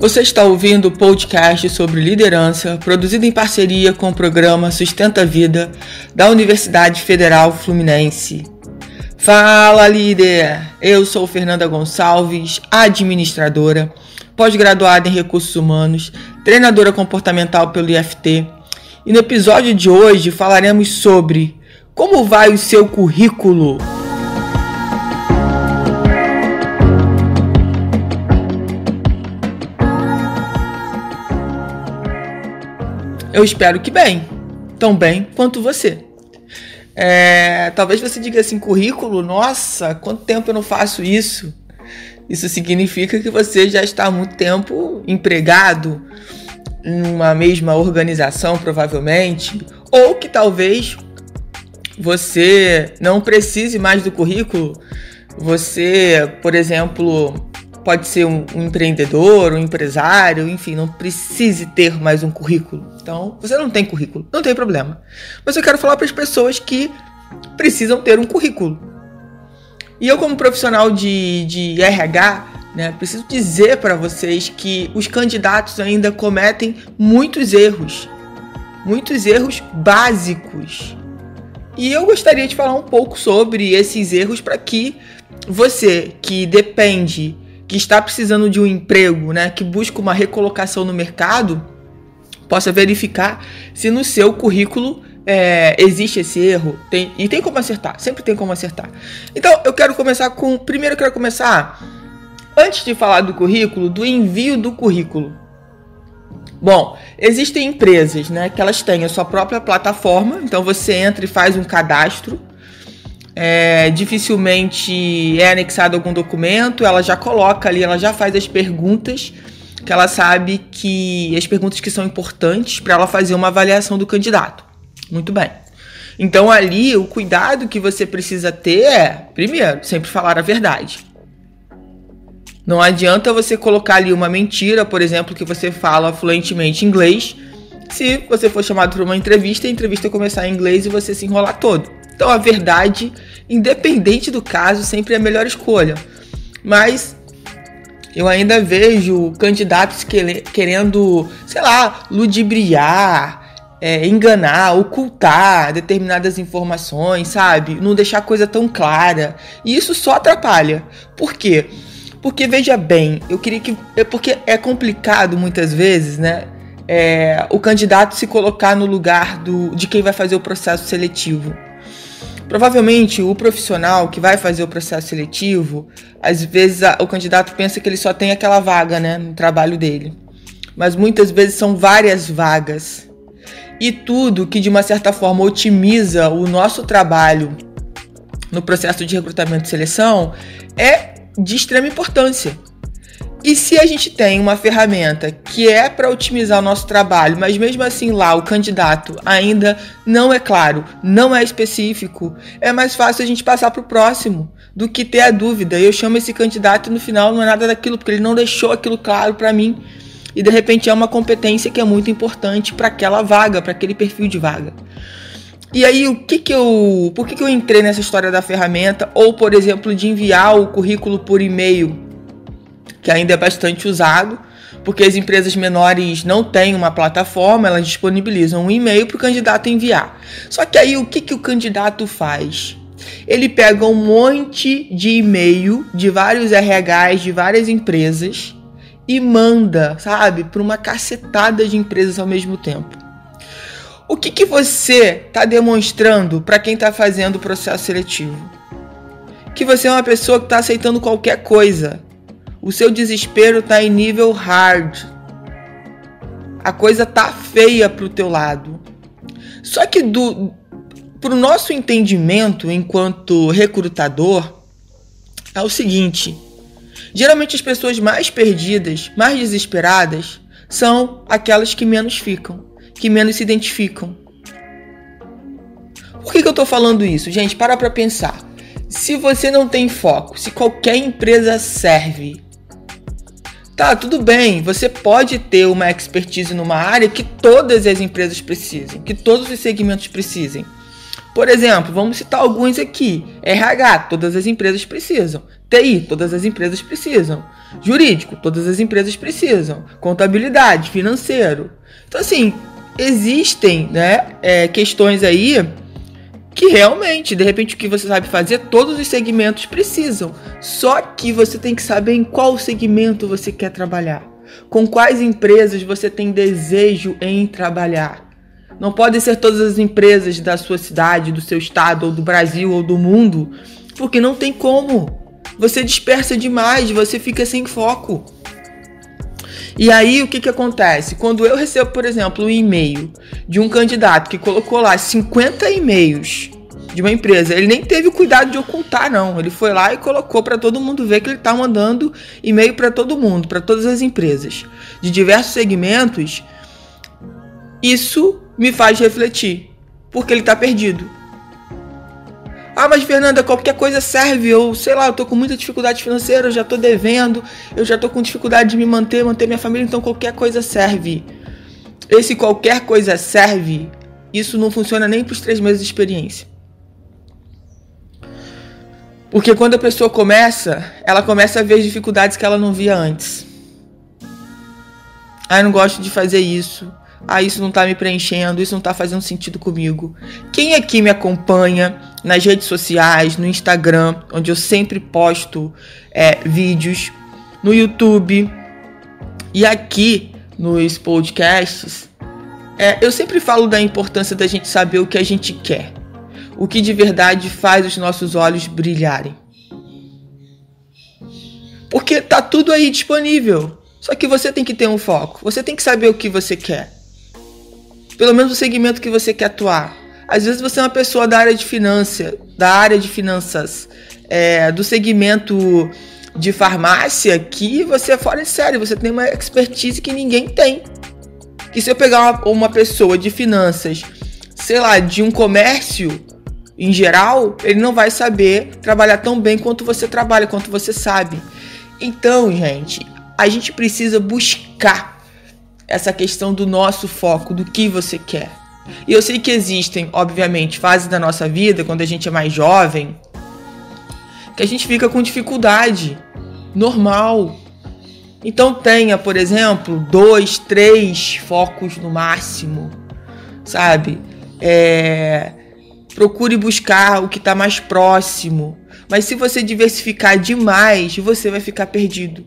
Você está ouvindo o podcast sobre liderança, produzido em parceria com o programa Sustenta Vida da Universidade Federal Fluminense. Fala, líder! Eu sou Fernanda Gonçalves, administradora, pós-graduada em recursos humanos, treinadora comportamental pelo IFT. E no episódio de hoje falaremos sobre como vai o seu currículo. Eu espero que bem, tão bem quanto você. É, talvez você diga assim, currículo, nossa, quanto tempo eu não faço isso? Isso significa que você já está há muito tempo empregado em uma mesma organização, provavelmente, ou que talvez você não precise mais do currículo. Você, por exemplo, pode ser um, um, empreendedor, um empresário, enfim, não precise ter mais um currículo. Então, você não tem currículo, não tem problema. Mas eu quero falar para as pessoas que precisam ter um currículo. E eu, como profissional de, de RH, né, preciso dizer para vocês que os candidatos ainda cometem muitos erros, muitos erros básicos. E eu gostaria de falar um pouco sobre esses erros para que você que depende que está precisando de um emprego, né, que busca uma recolocação no mercado, possa verificar se no seu currículo é, existe esse erro. Tem, e tem como acertar, sempre tem como acertar. Então eu quero começar com. Primeiro eu quero começar, antes de falar do currículo, do envio do currículo. Bom, existem empresas né, que elas têm a sua própria plataforma, então você entra e faz um cadastro é, dificilmente é anexado algum documento, ela já coloca ali, ela já faz as perguntas que ela sabe que as perguntas que são importantes para ela fazer uma avaliação do candidato. Muito bem. Então ali o cuidado que você precisa ter é, primeiro, sempre falar a verdade. Não adianta você colocar ali uma mentira, por exemplo, que você fala fluentemente inglês. Se você for chamado para uma entrevista, a entrevista começar em inglês e você se enrolar todo. Então a verdade, independente do caso, sempre é a melhor escolha. Mas eu ainda vejo candidatos querendo, sei lá, ludibriar, é, enganar, ocultar determinadas informações, sabe? Não deixar coisa tão clara. E isso só atrapalha. Por quê? Porque veja bem, eu queria que. É porque é complicado muitas vezes, né? É, o candidato se colocar no lugar do, de quem vai fazer o processo seletivo. Provavelmente o profissional que vai fazer o processo seletivo, às vezes a, o candidato pensa que ele só tem aquela vaga, né, no trabalho dele. Mas muitas vezes são várias vagas. E tudo que de uma certa forma otimiza o nosso trabalho no processo de recrutamento e seleção é de extrema importância. E se a gente tem uma ferramenta que é para otimizar o nosso trabalho, mas mesmo assim lá o candidato ainda não é claro, não é específico, é mais fácil a gente passar para o próximo do que ter a dúvida. Eu chamo esse candidato e no final não é nada daquilo, porque ele não deixou aquilo claro para mim. E de repente é uma competência que é muito importante para aquela vaga, para aquele perfil de vaga. E aí, o que que eu. Por que, que eu entrei nessa história da ferramenta? Ou, por exemplo, de enviar o currículo por e-mail que ainda é bastante usado, porque as empresas menores não têm uma plataforma, elas disponibilizam um e-mail para o candidato enviar. Só que aí o que, que o candidato faz? Ele pega um monte de e-mail de vários RHs de várias empresas e manda, sabe, para uma cacetada de empresas ao mesmo tempo. O que, que você está demonstrando para quem está fazendo o processo seletivo? Que você é uma pessoa que está aceitando qualquer coisa, o seu desespero tá em nível hard. A coisa tá feia pro teu lado. Só que do pro nosso entendimento enquanto recrutador é o seguinte: geralmente as pessoas mais perdidas, mais desesperadas, são aquelas que menos ficam, que menos se identificam. Por que, que eu tô falando isso? Gente, para pra pensar. Se você não tem foco, se qualquer empresa serve Tá, tudo bem, você pode ter uma expertise numa área que todas as empresas precisem, que todos os segmentos precisem. Por exemplo, vamos citar alguns aqui: RH, todas as empresas precisam. TI, todas as empresas precisam. Jurídico, todas as empresas precisam. Contabilidade, financeiro. Então, assim, existem né, é, questões aí que realmente, de repente, o que você sabe fazer, todos os segmentos precisam. Só que você tem que saber em qual segmento você quer trabalhar. Com quais empresas você tem desejo em trabalhar. Não podem ser todas as empresas da sua cidade, do seu estado, ou do Brasil, ou do mundo, porque não tem como. Você dispersa demais, você fica sem foco. E aí o que, que acontece? Quando eu recebo, por exemplo, um e-mail de um candidato que colocou lá 50 e-mails de uma empresa, ele nem teve o cuidado de ocultar, não. Ele foi lá e colocou para todo mundo ver que ele está mandando e-mail para todo mundo, para todas as empresas de diversos segmentos. Isso me faz refletir, porque ele está perdido. Ah, mas Fernanda, qualquer coisa serve. Eu, sei lá, eu tô com muita dificuldade financeira, eu já tô devendo, eu já tô com dificuldade de me manter, manter minha família, então qualquer coisa serve. Esse qualquer coisa serve, isso não funciona nem para os três meses de experiência. Porque quando a pessoa começa, ela começa a ver as dificuldades que ela não via antes. Ah, eu não gosto de fazer isso ah, isso não tá me preenchendo, isso não tá fazendo sentido comigo. Quem aqui me acompanha nas redes sociais, no Instagram, onde eu sempre posto é, vídeos, no YouTube e aqui nos podcasts, é, eu sempre falo da importância da gente saber o que a gente quer, o que de verdade faz os nossos olhos brilharem. Porque tá tudo aí disponível. Só que você tem que ter um foco. Você tem que saber o que você quer pelo menos o segmento que você quer atuar. Às vezes você é uma pessoa da área de finanças, da área de finanças, é, do segmento de farmácia que você é fora de série, você tem uma expertise que ninguém tem. Que se eu pegar uma, uma pessoa de finanças, sei lá, de um comércio em geral, ele não vai saber trabalhar tão bem quanto você trabalha, quanto você sabe. Então, gente, a gente precisa buscar essa questão do nosso foco, do que você quer. E eu sei que existem, obviamente, fases da nossa vida, quando a gente é mais jovem, que a gente fica com dificuldade. Normal. Então tenha, por exemplo, dois, três focos no máximo. Sabe? É... Procure buscar o que está mais próximo. Mas se você diversificar demais, você vai ficar perdido.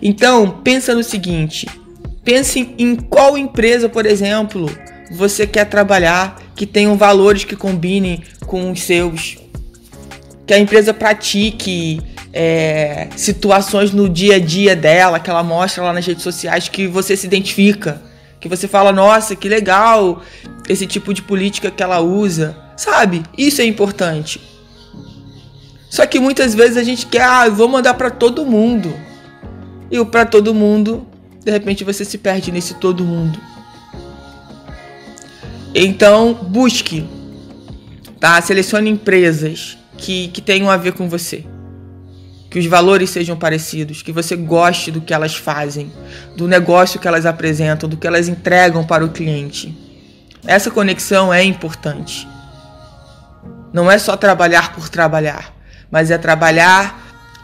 Então, pensa no seguinte: pense em qual empresa, por exemplo, você quer trabalhar que tenham valores que combinem com os seus. Que a empresa pratique é, situações no dia a dia dela, que ela mostra lá nas redes sociais que você se identifica. Que você fala, nossa, que legal esse tipo de política que ela usa. Sabe? Isso é importante. Só que muitas vezes a gente quer, ah, vou mandar para todo mundo e o para todo mundo, de repente você se perde nesse todo mundo. Então, busque, tá? Selecione empresas que, que tenham a ver com você. Que os valores sejam parecidos, que você goste do que elas fazem, do negócio que elas apresentam, do que elas entregam para o cliente. Essa conexão é importante. Não é só trabalhar por trabalhar, mas é trabalhar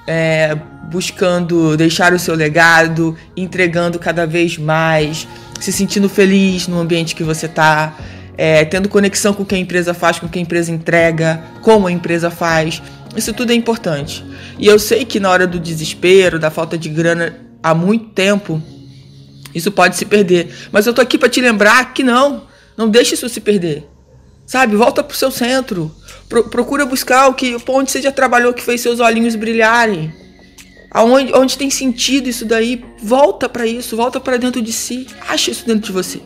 é, buscando deixar o seu legado, entregando cada vez mais, se sentindo feliz no ambiente que você está, é, tendo conexão com o que a empresa faz, com o que a empresa entrega, como a empresa faz. Isso tudo é importante. E eu sei que na hora do desespero, da falta de grana há muito tempo, isso pode se perder. Mas eu tô aqui para te lembrar que não, não deixe isso se perder. Sabe? Volta pro seu centro. Pro, procura buscar o que, onde você já trabalhou que fez seus olhinhos brilharem. Aonde, onde tem sentido isso daí, volta para isso, volta para dentro de si, acha isso dentro de você.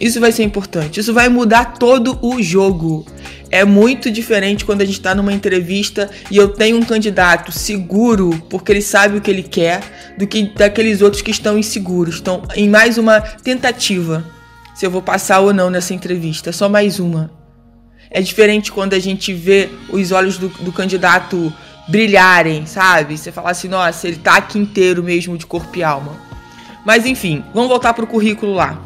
Isso vai ser importante. Isso vai mudar todo o jogo. É muito diferente quando a gente está numa entrevista e eu tenho um candidato seguro, porque ele sabe o que ele quer, do que daqueles outros que estão inseguros. Estão em mais uma tentativa se eu vou passar ou não nessa entrevista. Só mais uma. É diferente quando a gente vê os olhos do, do candidato brilharem, sabe? Você fala assim, nossa, ele tá aqui inteiro mesmo de corpo e alma. Mas enfim, vamos voltar pro currículo lá.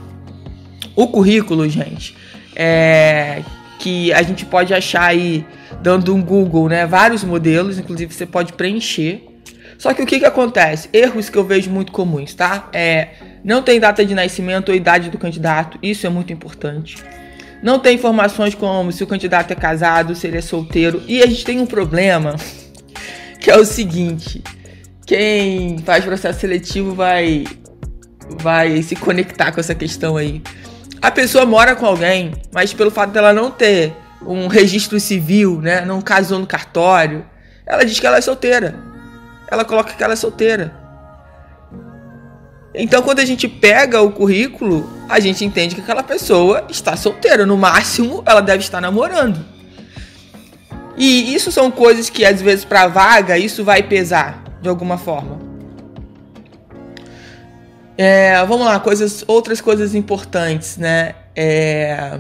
O currículo, gente, é, que a gente pode achar aí dando um Google, né? Vários modelos, inclusive você pode preencher. Só que o que, que acontece? Erros que eu vejo muito comuns, tá? É, não tem data de nascimento ou idade do candidato, isso é muito importante. Não tem informações como se o candidato é casado, se ele é solteiro. E a gente tem um problema, que é o seguinte: quem faz processo seletivo vai, vai se conectar com essa questão aí. A pessoa mora com alguém, mas pelo fato dela não ter um registro civil, né, não casou no cartório, ela diz que ela é solteira. Ela coloca que ela é solteira. Então, quando a gente pega o currículo, a gente entende que aquela pessoa está solteira. No máximo, ela deve estar namorando. E isso são coisas que, às vezes, para vaga, isso vai pesar de alguma forma. É, vamos lá, coisas, outras coisas importantes, né? É,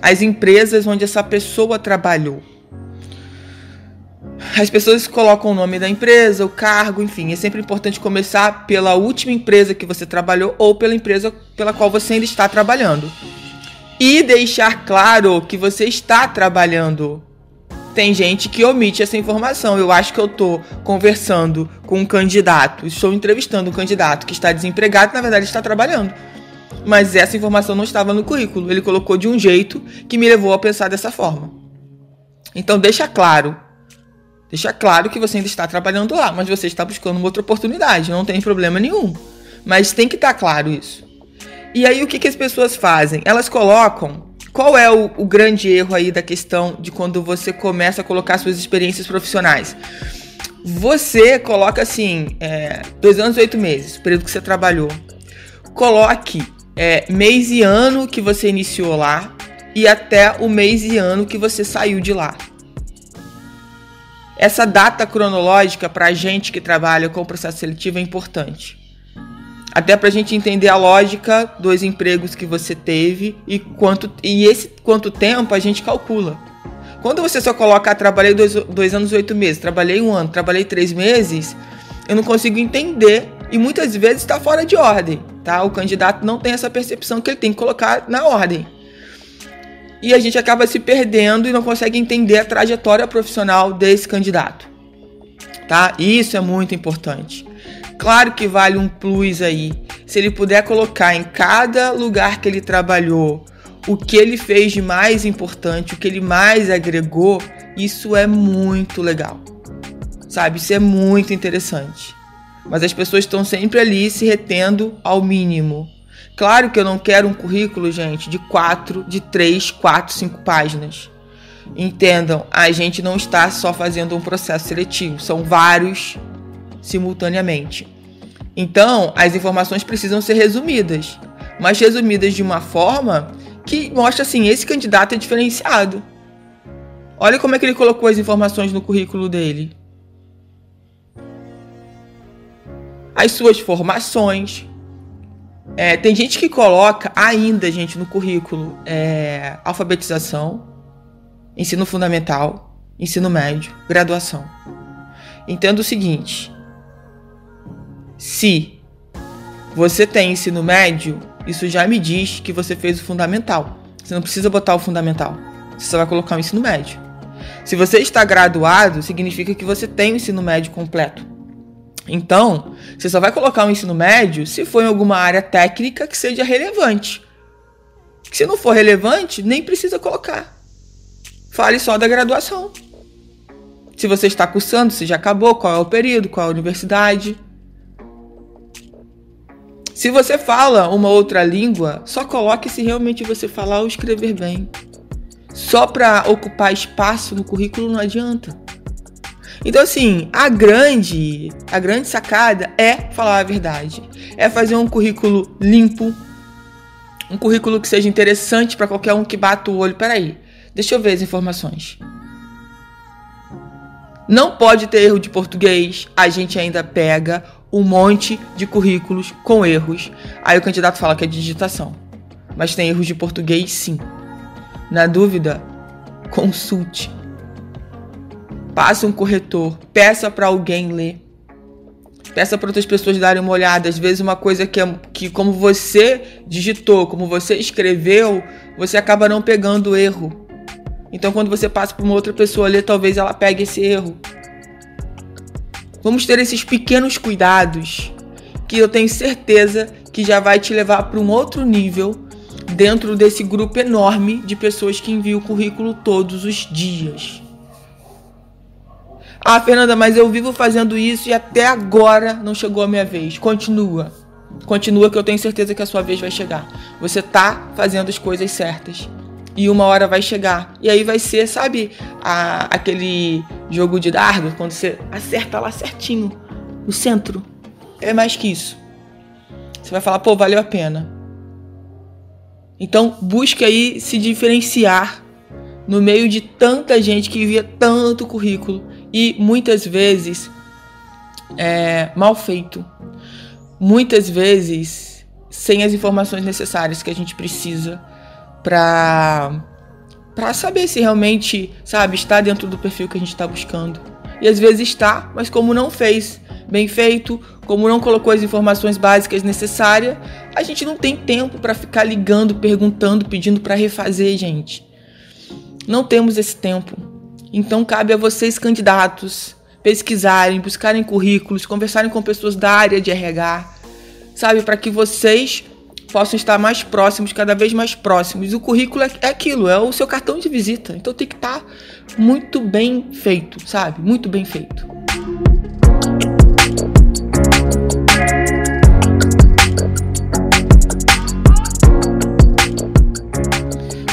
as empresas onde essa pessoa trabalhou. As pessoas colocam o nome da empresa, o cargo, enfim. É sempre importante começar pela última empresa que você trabalhou ou pela empresa pela qual você ainda está trabalhando. E deixar claro que você está trabalhando tem gente que omite essa informação. Eu acho que eu estou conversando com um candidato, estou entrevistando um candidato que está desempregado na verdade está trabalhando. Mas essa informação não estava no currículo. Ele colocou de um jeito que me levou a pensar dessa forma. Então deixa claro. Deixa claro que você ainda está trabalhando lá, mas você está buscando uma outra oportunidade, não tem problema nenhum. Mas tem que estar claro isso. E aí o que, que as pessoas fazem? Elas colocam qual é o, o, grande erro aí da questão de quando você começa a colocar suas experiências profissionais? Você coloca assim, é, dois anos e oito meses, período que você trabalhou. Coloque é, mês e ano que você iniciou lá e até o mês e ano que você saiu de lá. Essa data cronológica para a gente que trabalha com o processo seletivo é importante. Até para a gente entender a lógica dos empregos que você teve e quanto e esse quanto tempo a gente calcula. Quando você só coloca ah, trabalhei dois, dois anos oito meses, trabalhei um ano, trabalhei três meses, eu não consigo entender e muitas vezes está fora de ordem, tá? O candidato não tem essa percepção que ele tem que colocar na ordem. E a gente acaba se perdendo e não consegue entender a trajetória profissional desse candidato, tá? Isso é muito importante. Claro que vale um plus aí. Se ele puder colocar em cada lugar que ele trabalhou o que ele fez de mais importante, o que ele mais agregou, isso é muito legal. Sabe? Isso é muito interessante. Mas as pessoas estão sempre ali se retendo ao mínimo. Claro que eu não quero um currículo, gente, de quatro, de três, quatro, cinco páginas. Entendam, a gente não está só fazendo um processo seletivo, são vários simultaneamente. Então, as informações precisam ser resumidas, mas resumidas de uma forma que mostra assim, esse candidato é diferenciado. Olha como é que ele colocou as informações no currículo dele. As suas formações. É, tem gente que coloca ainda, gente, no currículo é, alfabetização, ensino fundamental, ensino médio, graduação. Entenda o seguinte: se você tem ensino médio, isso já me diz que você fez o fundamental. Você não precisa botar o fundamental. Você só vai colocar o ensino médio. Se você está graduado, significa que você tem o ensino médio completo. Então, você só vai colocar o ensino médio se for em alguma área técnica que seja relevante. Se não for relevante, nem precisa colocar. Fale só da graduação. Se você está cursando, se já acabou, qual é o período, qual é a universidade. Se você fala uma outra língua, só coloque se realmente você falar ou escrever bem. Só para ocupar espaço no currículo não adianta. Então assim, a grande, a grande sacada é falar a verdade. É fazer um currículo limpo, um currículo que seja interessante para qualquer um que bata o olho. Peraí, deixa eu ver as informações. Não pode ter erro de português, a gente ainda pega um monte de currículos com erros. Aí o candidato fala que é digitação. Mas tem erros de português sim. Na dúvida, consulte. Passe um corretor, peça para alguém ler. Peça para outras pessoas darem uma olhada. Às vezes, uma coisa que, é, que, como você digitou, como você escreveu, você acaba não pegando o erro. Então, quando você passa para uma outra pessoa ler, talvez ela pegue esse erro. Vamos ter esses pequenos cuidados que eu tenho certeza que já vai te levar para um outro nível dentro desse grupo enorme de pessoas que enviam o currículo todos os dias. Ah, Fernanda, mas eu vivo fazendo isso e até agora não chegou a minha vez. Continua. Continua que eu tenho certeza que a sua vez vai chegar. Você tá fazendo as coisas certas. E uma hora vai chegar. E aí vai ser, sabe, a, aquele jogo de dardo, quando você acerta lá certinho, no centro. É mais que isso. Você vai falar, pô, valeu a pena. Então, busque aí se diferenciar no meio de tanta gente que envia tanto currículo e muitas vezes é, mal feito, muitas vezes sem as informações necessárias que a gente precisa para para saber se realmente, sabe, está dentro do perfil que a gente está buscando. E às vezes está, mas como não fez bem feito, como não colocou as informações básicas necessárias, a gente não tem tempo para ficar ligando, perguntando, pedindo para refazer, gente. Não temos esse tempo. Então cabe a vocês, candidatos, pesquisarem, buscarem currículos, conversarem com pessoas da área de RH, sabe, para que vocês possam estar mais próximos, cada vez mais próximos. O currículo é, é aquilo, é o seu cartão de visita. Então tem que estar tá muito bem feito, sabe? Muito bem feito.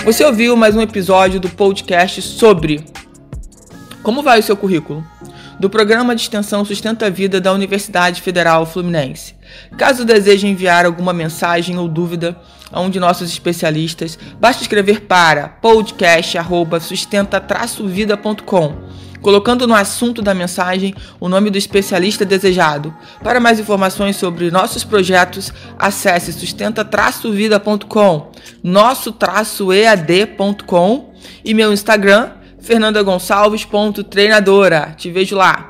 Você ouviu mais um episódio do podcast sobre como vai o seu currículo? Do programa de extensão Sustenta a Vida da Universidade Federal Fluminense. Caso deseje enviar alguma mensagem ou dúvida a um de nossos especialistas, basta escrever para podcast@sustenta-vida.com, colocando no assunto da mensagem o nome do especialista desejado. Para mais informações sobre nossos projetos, acesse sustenta-vida.com, nosso-ead.com e meu Instagram fernandagonçalves.treinadora. Te vejo lá.